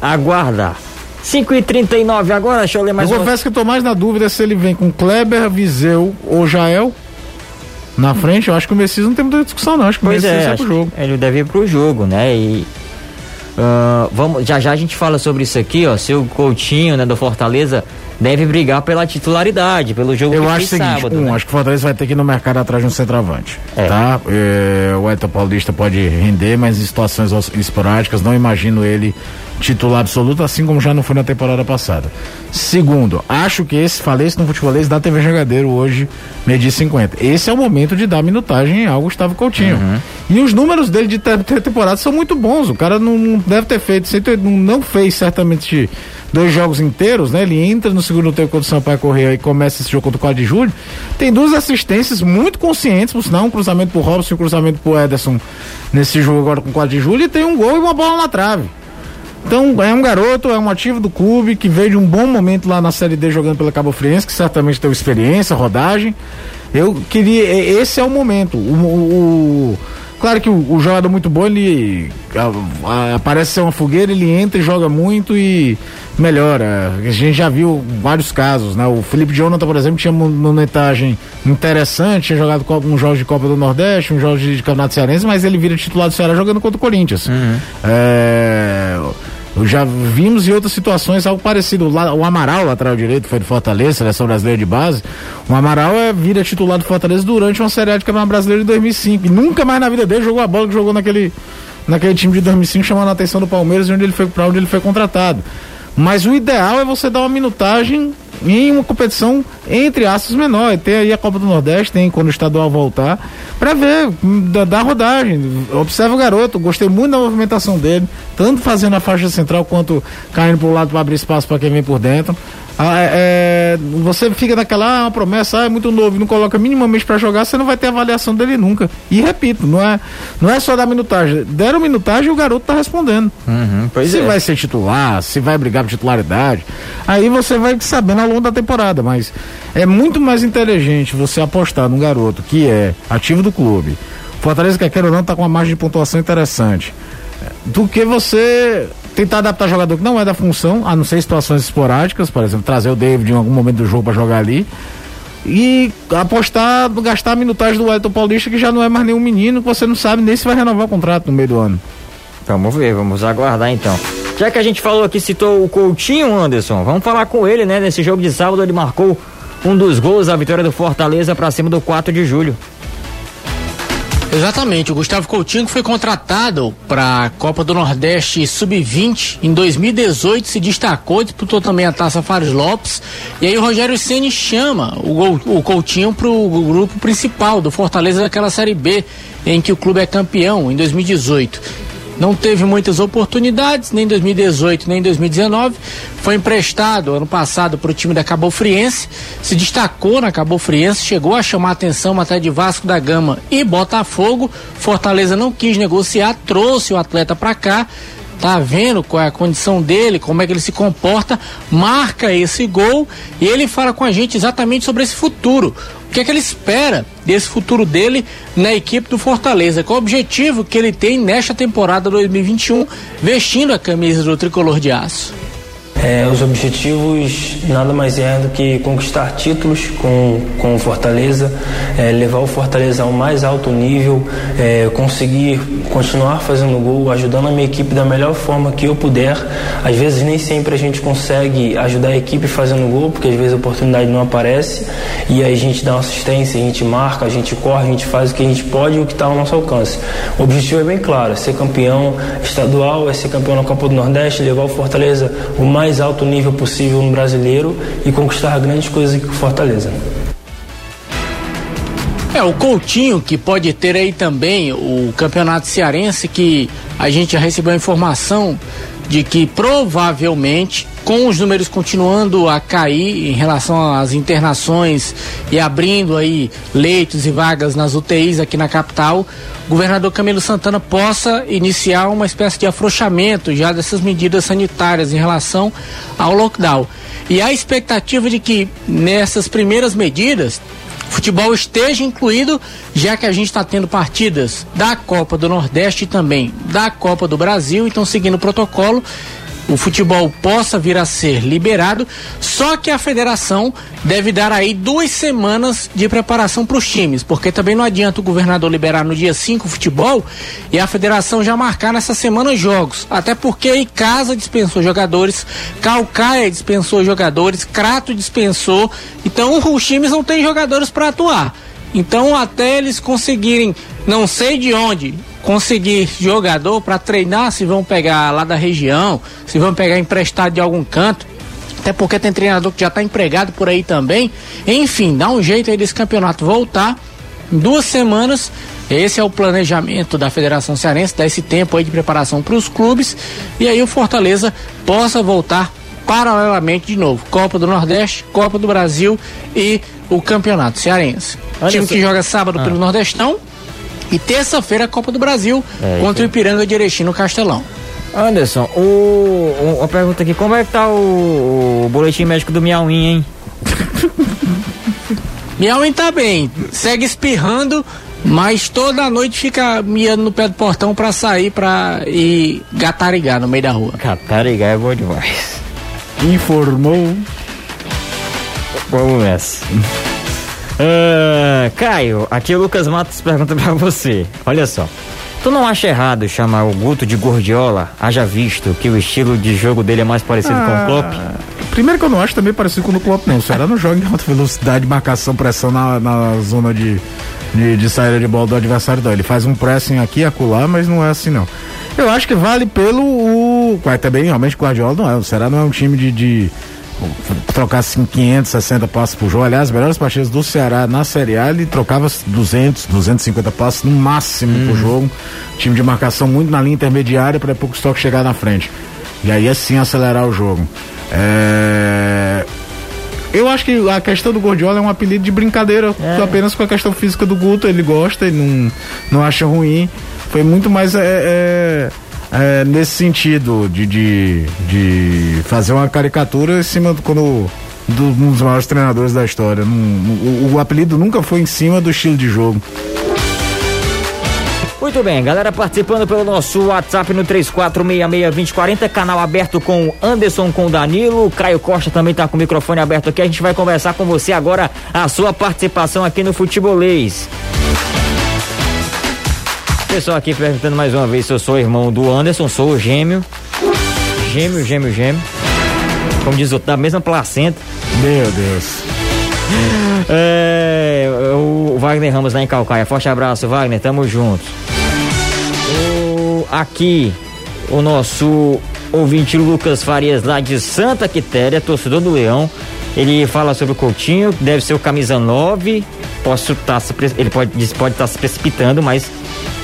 aguardar. 5 e 39 agora, deixa eu ler mais Eu confesso que eu tô mais na dúvida se ele vem com Kleber, Viseu ou Jael na frente. Eu acho que o Messias não tem muita discussão, não. Acho que pois o Messias é, é pro jogo. Ele deve ir pro jogo, né? E. Uh, vamos, já já a gente fala sobre isso aqui, ó. Seu Coutinho, né, do Fortaleza, deve brigar pela titularidade, pelo jogo eu acho fez seguinte, sábado. Um, né? acho que o Fortaleza vai ter que ir no mercado atrás de um centroavante. É. Tá? É, o Eto Paulista pode render, mas em situações esporádicas, não imagino ele titular absoluto, assim como já não foi na temporada passada. Segundo, acho que esse falece no futebolês da TV Jogadeiro hoje, medir 50. Esse é o momento de dar minutagem ao Gustavo Coutinho. Uhum. E os números dele de temporada são muito bons. O cara não deve ter feito, não fez certamente dois jogos inteiros, né? Ele entra no segundo tempo contra o Sampaio Correia e começa esse jogo contra o 4 de julho. Tem duas assistências muito conscientes, por sinal, um cruzamento pro Robson e um cruzamento pro Ederson nesse jogo agora com o 4 de julho e tem um gol e uma bola na trave. Então é um garoto, é um ativo do clube que veio de um bom momento lá na Série D jogando pela Cabo Friense, que certamente tem experiência, rodagem. Eu queria, esse é o momento. O, o, Claro que o, o jogador muito bom, ele a, a, parece ser uma fogueira, ele entra e joga muito e melhora. A gente já viu vários casos, né? O Felipe Jonathan, por exemplo, tinha uma monetagem interessante, tinha jogado um jogo de Copa do Nordeste, um jogo de, de Campeonato Cearense, mas ele vira titular do Ceará jogando contra o Corinthians. Uhum. É já vimos em outras situações algo parecido. O Amaral, lateral direito, foi do Fortaleza, seleção brasileira de base. O Amaral é, vira titular do Fortaleza durante uma série de campeonato brasileiro de 2005. E nunca mais na vida dele jogou a bola que jogou naquele, naquele time de 2005, chamando a atenção do Palmeiras, onde ele foi, para onde ele foi contratado. Mas o ideal é você dar uma minutagem em uma competição entre aspas menor. Tem aí a Copa do Nordeste, tem quando o estadual voltar, para ver, da, da, rodagem. Observa o garoto, gostei muito da movimentação dele, tanto fazendo a faixa central quanto caindo para o lado para abrir espaço para quem vem por dentro. Ah, é, é, você fica naquela ah, uma promessa, ah, é muito novo, não coloca minimamente para jogar, você não vai ter avaliação dele nunca. E repito, não é, não é só dar minutagem. Deram minutagem e o garoto tá respondendo. Uhum, se é. vai ser titular, se vai brigar por titularidade, aí você vai sabendo ao longo da temporada. Mas é muito mais inteligente você apostar num garoto que é ativo do clube. Fortaleza, quer queira ou não, tá com uma margem de pontuação interessante. Do que você tentar adaptar jogador que não é da função, a não ser situações esporádicas, por exemplo, trazer o David em algum momento do jogo para jogar ali. E apostar, gastar a minutagem do Elton Paulista, que já não é mais nenhum menino, que você não sabe nem se vai renovar o contrato no meio do ano. Vamos ver, vamos aguardar então. Já que a gente falou aqui, citou o Coutinho, Anderson, vamos falar com ele, né? Nesse jogo de sábado ele marcou um dos gols da vitória do Fortaleza para cima do 4 de julho. Exatamente, o Gustavo Coutinho foi contratado para a Copa do Nordeste Sub-20 em 2018 se destacou, disputou também a Taça Fares Lopes. E aí o Rogério Ceni chama o Coutinho para o grupo principal do Fortaleza daquela Série B, em que o clube é campeão em 2018 não teve muitas oportunidades, nem em 2018, nem em 2019. Foi emprestado ano passado para o time da Cabo Friense, se destacou na Cabo Friense, chegou a chamar atenção até de Vasco da Gama e Botafogo. Fortaleza não quis negociar, trouxe o atleta para cá. Tá vendo qual é a condição dele, como é que ele se comporta, marca esse gol e ele fala com a gente exatamente sobre esse futuro que é que ele espera desse futuro dele na equipe do Fortaleza? Qual o objetivo que ele tem nesta temporada 2021 vestindo a camisa do tricolor de aço? É, os objetivos nada mais é do que conquistar títulos com, com o Fortaleza, é, levar o Fortaleza ao mais alto nível, é, conseguir continuar fazendo gol, ajudando a minha equipe da melhor forma que eu puder. Às vezes nem sempre a gente consegue ajudar a equipe fazendo gol, porque às vezes a oportunidade não aparece e aí a gente dá uma assistência, a gente marca, a gente corre, a gente faz o que a gente pode e o que está ao nosso alcance. O objetivo é bem claro, é ser campeão estadual, é ser campeão na Copa do Nordeste, levar o Fortaleza o mais mais alto nível possível no brasileiro e conquistar grandes coisas aqui com Fortaleza. É, o Coutinho, que pode ter aí também o campeonato cearense, que a gente já recebeu a informação de que provavelmente, com os números continuando a cair em relação às internações e abrindo aí leitos e vagas nas UTIs aqui na capital, o governador Camilo Santana possa iniciar uma espécie de afrouxamento já dessas medidas sanitárias em relação ao lockdown. E a expectativa de que nessas primeiras medidas futebol esteja incluído, já que a gente está tendo partidas da Copa do Nordeste e também da Copa do Brasil, então seguindo o protocolo, o futebol possa vir a ser liberado, só que a federação deve dar aí duas semanas de preparação para os times, porque também não adianta o governador liberar no dia 5 o futebol e a federação já marcar nessa semana jogos, até porque aí Casa dispensou jogadores, Calcaia dispensou jogadores, Crato dispensou, então os times não têm jogadores para atuar. Então até eles conseguirem, não sei de onde, conseguir jogador para treinar, se vão pegar lá da região, se vão pegar emprestado de algum canto. Até porque tem treinador que já está empregado por aí também. Enfim, dá um jeito aí desse campeonato voltar. Em duas semanas, esse é o planejamento da Federação Cearense, dar esse tempo aí de preparação para os clubes. E aí o Fortaleza possa voltar paralelamente de novo. Copa do Nordeste, Copa do Brasil e o Campeonato Cearense. Olha time que joga sábado ah. pelo Nordestão e terça-feira a Copa do Brasil é, contra o Ipiranga de Erechim no Castelão. Anderson, o, uma pergunta aqui, como é que tá o, o boletim médico do Miauim, hein? Miauim tá bem, segue espirrando, mas toda noite fica miando no pé do portão pra sair pra ir gatarigar no meio da rua. Gatarigar é bom demais. Informou. Vamos nessa. Uh, Caio, aqui o Lucas Matos pergunta pra você. Olha só. Tu não acha errado chamar o Guto de Gordiola, haja visto que o estilo de jogo dele é mais parecido ah, com o ah, Klopp? Primeiro que eu não acho também parecido com o Klopp, não. O Ceará não joga em alta velocidade, marcação, pressão na, na zona de, de, de, saída de bola do adversário, não. Ele faz um pressing aqui e acolá, mas não é assim, não. Eu acho que vale pelo o. Mas também realmente o Guardiola não é. O Ceará não é um time de. de trocar assim, 560 passos por jogo. Aliás, as melhores partidas do Ceará na Série A, ele trocava 200, 250 passos no máximo Uhum. por jogo. Time de marcação muito na linha intermediária para depois o estoque chegar na frente. E aí assim acelerar o jogo. É... Eu acho que a questão do Gordiola é um apelido de brincadeira, apenas com a questão física do Guto. Ele gosta, ele não, não acha ruim. Foi muito mais é, é, é, nesse sentido de, de, de fazer uma caricatura em cima do, quando, do, um dos maiores treinadores da história. Não- o, o apelido nunca foi em cima do estilo de jogo. Muito bem, galera participando pelo nosso WhatsApp no 34662040, canal aberto com Anderson, com Danilo, Caio Costa também tá com o microfone aberto aqui. A gente vai conversar com você agora a sua participação aqui no Futebolês. Pessoal aqui perguntando mais uma vez se eu sou irmão do Anderson, sou o gêmeo. Gêmeo, gêmeo, gêmeo. Como diz o da mesma placenta. Meu Deus. É, o Wagner Ramos lá em Calcaia. Forte abraço, Wagner. Tamo junto. O- aqui, o nosso ouvinte Lucas Farias, lá de Santa Quitéria, torcedor do Leão. Ele fala sobre o Coutinho, deve ser o camisa 9. Posso tá ele pode diz- pode estar se precipitando, mas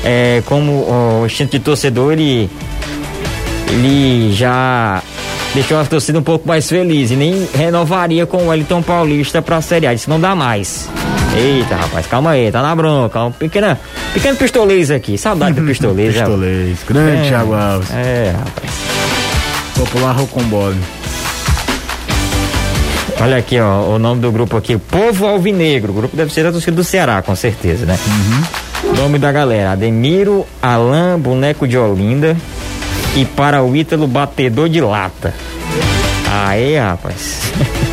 é, como ó, o instinto de torcedor, ele ele já deixou a torcida um pouco mais feliz e nem renovaria com o Wellington Paulista pra Série A. Disse não dá mais. Eita, rapaz, calma aí, tá na bronca. Um pequeno, pequeno pistolês aqui. Saudade do pistolês, já. Pistolês. Grande É, Thiago Alves. É, rapaz. Popular Rocombole. Olha aqui, ó, o nome do grupo aqui, Povo Alvinegro. O grupo deve ser da torcida do Ceará, com certeza, né? Nome da galera: Ademiro, Alain, Boneco de Olinda e para o Ítalo Batedor de Lata. Aê, rapaz.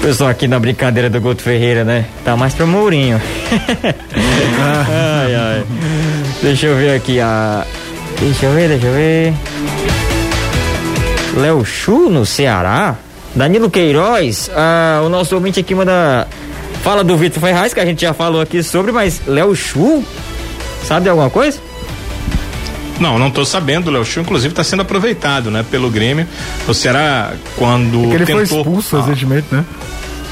Pessoal aqui na brincadeira do Guto Ferreira, né? Tá mais pra Mourinho. ai, ai. Deixa eu ver aqui a. Deixa eu ver, deixa eu ver. Léo Chu no Ceará. Danilo Queiroz, ah, o nosso ouvinte aqui manda. Fala do Vitor Ferraz, que a gente já falou aqui sobre, mas Léo Chu, sabe de alguma coisa? Não, não tô sabendo. O Léo Chu, inclusive, está sendo aproveitado, né, pelo Grêmio. O Ceará, quando Porque ele tentou... foi expulso Ah, recentemente, né?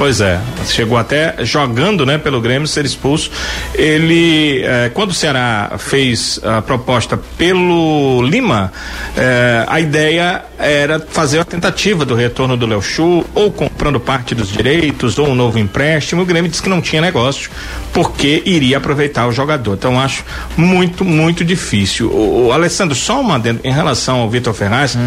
Pois é, chegou até jogando, né, pelo Grêmio ser expulso. Ele, eh, quando o Ceará fez a proposta pelo Lima, eh, a ideia era fazer a tentativa do retorno do Léo Chu, ou comprando parte dos direitos, ou um novo empréstimo. O Grêmio disse que não tinha negócio, porque iria aproveitar o jogador. Então acho muito, muito difícil. O, o Alessandro, só uma adendo, em relação ao Vitor Ferraz,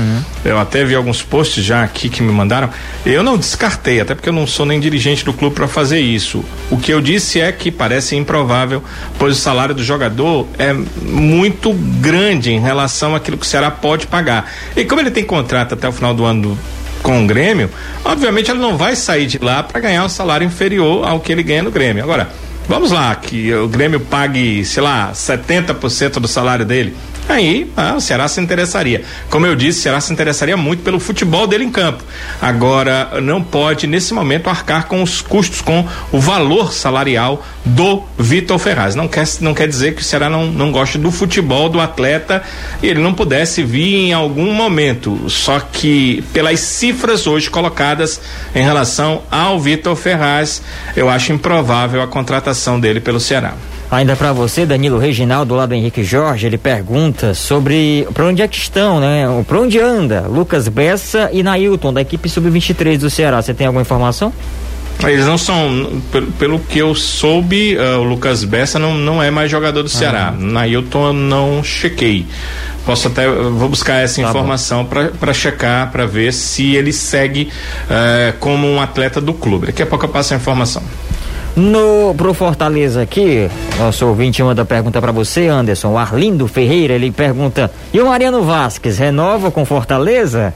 eu até vi alguns posts já aqui que me mandaram. Eu não descartei, até porque eu não sou nem dirigente do clube para fazer isso. O que eu disse é que parece improvável, pois o salário do jogador é muito grande em relação àquilo que o Ceará pode pagar. E como ele tem contrato até o final do ano com o Grêmio, obviamente ele não vai sair de lá para ganhar um salário inferior ao que ele ganha no Grêmio. Agora, vamos lá, que o Grêmio pague, sei lá, 70% do salário dele. Aí ah, o Ceará se interessaria. Como eu disse, o Ceará se interessaria muito pelo futebol dele em campo. Agora, não pode, nesse momento, arcar com os custos, com o valor salarial do Vitor Ferraz. Não quer, não quer dizer que o Ceará não, não goste do futebol do atleta e ele não pudesse vir em algum momento. Só que, pelas cifras hoje colocadas em relação ao Vitor Ferraz, eu acho improvável a contratação dele pelo Ceará. Ainda pra você, Danilo Reginaldo, lá do Henrique Jorge, ele pergunta sobre pra onde é que estão, né? Pra onde anda Lucas Bessa e Nailton, da equipe sub-23 do Ceará. Você tem alguma informação? Eles não são, pelo, pelo que eu soube, ah, o Lucas Bessa não, não é mais jogador do Ceará. Nailton eu não chequei. Posso até, vou buscar essa Tá informação para checar, para ver se ele segue eh, como um atleta do clube. Daqui a pouco eu passo a informação. No pro Fortaleza aqui, nosso ouvinte manda pergunta pra você, Anderson. O Arlindo Ferreira, ele pergunta: "E o Mariano Vasquez renova com Fortaleza?"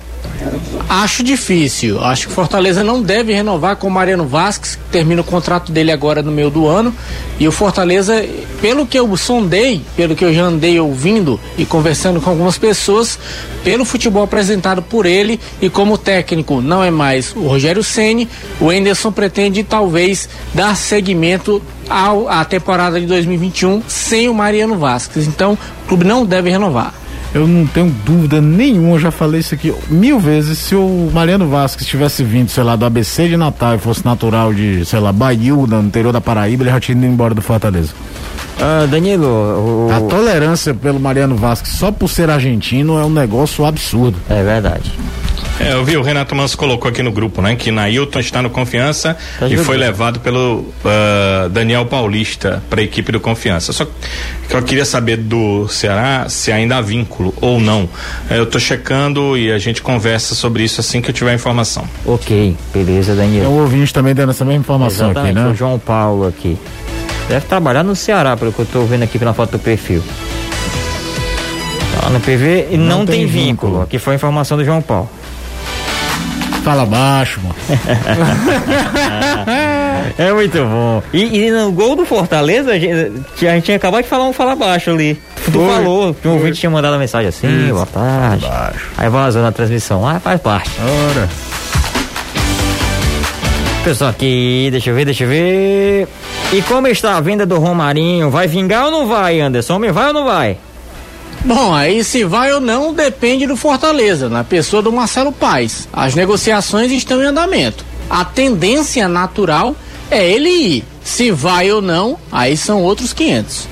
Acho difícil. Acho que Fortaleza não deve renovar com o Mariano Vasquez, que termina o contrato dele agora no meio do ano. E o Fortaleza, pelo que eu sondei, pelo que eu já andei ouvindo e conversando com algumas pessoas, pelo futebol apresentado por ele e como técnico não é mais o Rogério Ceni, o Enderson pretende talvez dar seguimento à temporada de 2021 sem o Mariano Vasquez. Então, o clube não deve renovar. Eu não tenho dúvida nenhuma, eu já falei isso aqui mil vezes. Se o Mariano Vasquez tivesse vindo, sei lá, do ABC de Natal e fosse natural de, sei lá, Baiúna, no interior da Paraíba, ele já tinha ido embora do Fortaleza. Ah, Danilo, o... A tolerância pelo Mariano Vasquez só por ser argentino é um negócio absurdo. É verdade. É, eu vi o Renato Manso colocou aqui no grupo, né? Que Nailton está no Confiança Tá e foi levado pelo ah, Daniel Paulista para a equipe do Confiança. Só que eu queria saber do Ceará se ainda há vínculo ou não. Eu estou checando e a gente conversa sobre isso assim que eu tiver informação. Ok, beleza, Tem Danilo. um ouvinte também dando essa mesma informação aqui, Exatamente, né? o João Paulo aqui. Deve trabalhar no Ceará, pelo que eu tô vendo aqui pela foto do perfil. Tá no PV e não, Não tem, tem vínculo. vínculo. Aqui foi a informação do João Paulo. Fala baixo, mano. É muito bom. E, e no gol do Fortaleza, a gente, a gente tinha acabado de falar um fala baixo ali. Tu Foi, falou, que um ouvinte tinha mandado uma mensagem assim, Isso, boa tarde. Aí vazou na transmissão. Ah, faz parte. Ora. Pessoal aqui, deixa eu ver, deixa eu ver. E como está a venda do Romarinho? Vai vingar ou não vai, Anderson? Vai ou não vai? Bom, aí se vai ou não depende do Fortaleza, na pessoa do Marcelo Paes. As negociações estão em andamento. A tendência natural é ele ir. Se vai ou não, aí são outros 500.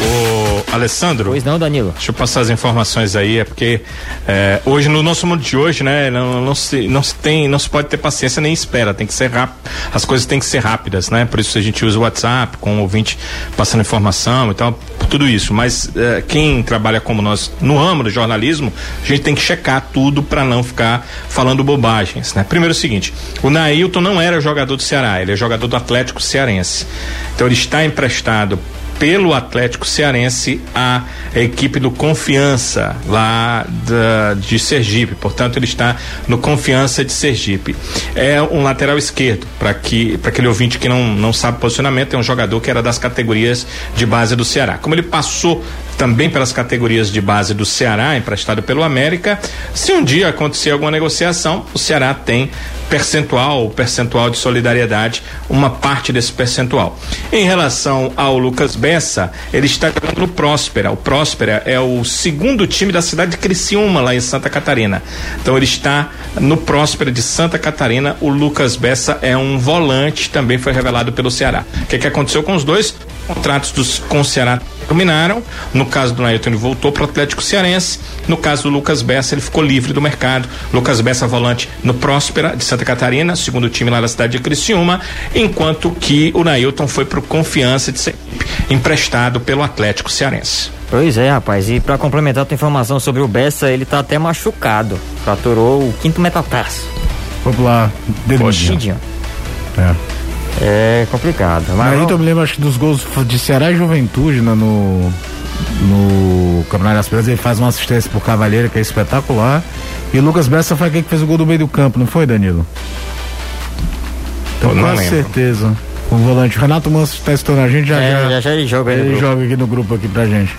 Ô, Alessandro. Pois não, Danilo. Deixa eu passar as informações aí, é porque é, hoje, no nosso mundo de hoje, né, não, não, se, não se tem, não se pode ter paciência nem espera, tem que ser rápido, as coisas têm que ser rápidas, né, por isso a gente usa o WhatsApp, com o ouvinte passando informação e tal, tudo isso, mas é, quem trabalha como nós no ramo do jornalismo, a gente tem que checar tudo para não ficar falando bobagens, né. Primeiro é o seguinte, o Nailton não era jogador do Ceará, ele é jogador do Atlético Cearense, então ele está emprestado pelo Atlético Cearense à equipe do Confiança lá da- de Sergipe. Portanto, ele está no Confiança de Sergipe. É um lateral esquerdo para que para aquele ouvinte que não não sabe posicionamento é um jogador que era das categorias de base do Ceará. Como ele passou também pelas categorias de base do Ceará, emprestado pelo América, se um dia acontecer alguma negociação, o Ceará tem percentual, percentual de solidariedade, uma parte desse percentual. Em relação ao Lucas Bessa, ele está jogando no Próspera. O Próspera é o segundo time da cidade de Criciúma, lá em Santa Catarina. Então ele está no Próspera de Santa Catarina. O Lucas Bessa é um volante, também foi revelado pelo Ceará. O que, que aconteceu com os dois? Contratos dos, com o Ceará terminaram. No caso do Nailton, ele voltou para o Atlético Cearense. No caso do Lucas Bessa, ele ficou livre do mercado. Lucas Bessa, volante no Próspera de Santa Catarina, segundo time lá da cidade de Criciúma, enquanto que o Nailton foi para o Confiança de Sergipe, emprestado pelo Atlético Cearense. Pois é, rapaz. E pra complementar a tua informação sobre o Bessa, ele tá até machucado. Fraturou o quinto metatarso. Popular, dedinho. Tidinho. É. É complicado. Mas Aí eu me lembro acho que dos gols de Ceará e Juventude né, no, no Campeonato das Pedras, ele faz uma assistência pro Cavalheiro, que é espetacular. E o Lucas Bessa foi aquele que fez o gol do meio do campo, não foi, Danilo? Não quase lembro. certeza. O volante o Renato Manso tá estourando a gente, já É, já, já, já ele joga aí ele grupo. joga aqui no grupo aqui pra gente.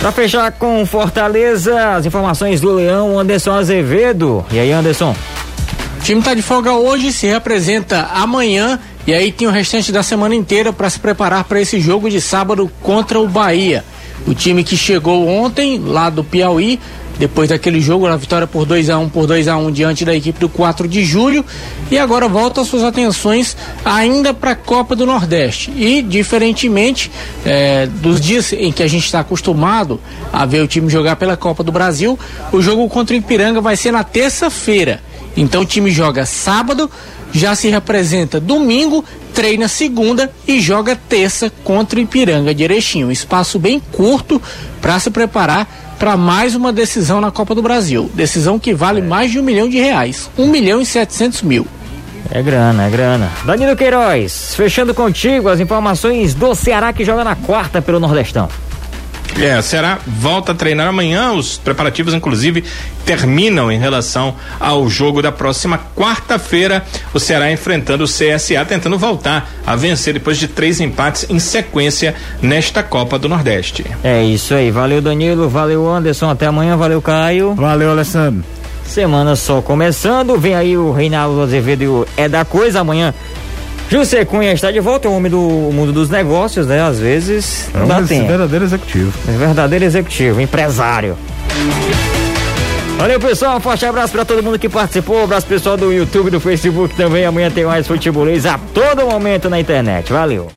Pra fechar com Fortaleza, as informações do Leão, Anderson Azevedo. E aí, Anderson? O time tá de folga hoje, se representa amanhã e aí tem o restante da semana inteira para se preparar para esse jogo de sábado contra o Bahia. O time que chegou ontem lá do Piauí, depois daquele jogo, na vitória por 2 a 1 por 2 a 1 diante da equipe do 4 de julho, e agora volta suas atenções ainda para a Copa do Nordeste. E diferentemente eh, dos dias em que a gente está acostumado a ver o time jogar pela Copa do Brasil, o jogo contra o Ipiranga vai ser na terça-feira. Então o time joga sábado, já se representa domingo, treina segunda e joga terça contra o Ipiranga de Erechim. Um espaço bem curto para se preparar para mais uma decisão na Copa do Brasil. Decisão que vale mais de um milhão de reais. Um milhão e setecentos mil. É grana, é grana. Danilo Queiroz, fechando contigo as informações do Ceará que joga na quarta pelo Nordestão. É, será volta a treinar amanhã. Os preparativos, inclusive, terminam em relação ao jogo da próxima quarta-feira. O Ceará enfrentando o CSA, tentando voltar a vencer depois de três empates em sequência nesta Copa do Nordeste. É isso aí. Valeu, Danilo. Valeu, Anderson. Até amanhã. Valeu, Caio. Valeu, Alessandro. Semana só começando. Vem aí o Reinaldo Azevedo o É da Coisa. Amanhã José Cunha está de volta, é o homem do mundo dos negócios, né? Às vezes não é dá tempo. verdadeiro executivo. É verdadeiro executivo, empresário. Valeu, pessoal. Um forte abraço para todo mundo que participou. Um abraço pessoal do YouTube, do Facebook também. Amanhã tem mais futebolês a todo momento na internet. Valeu.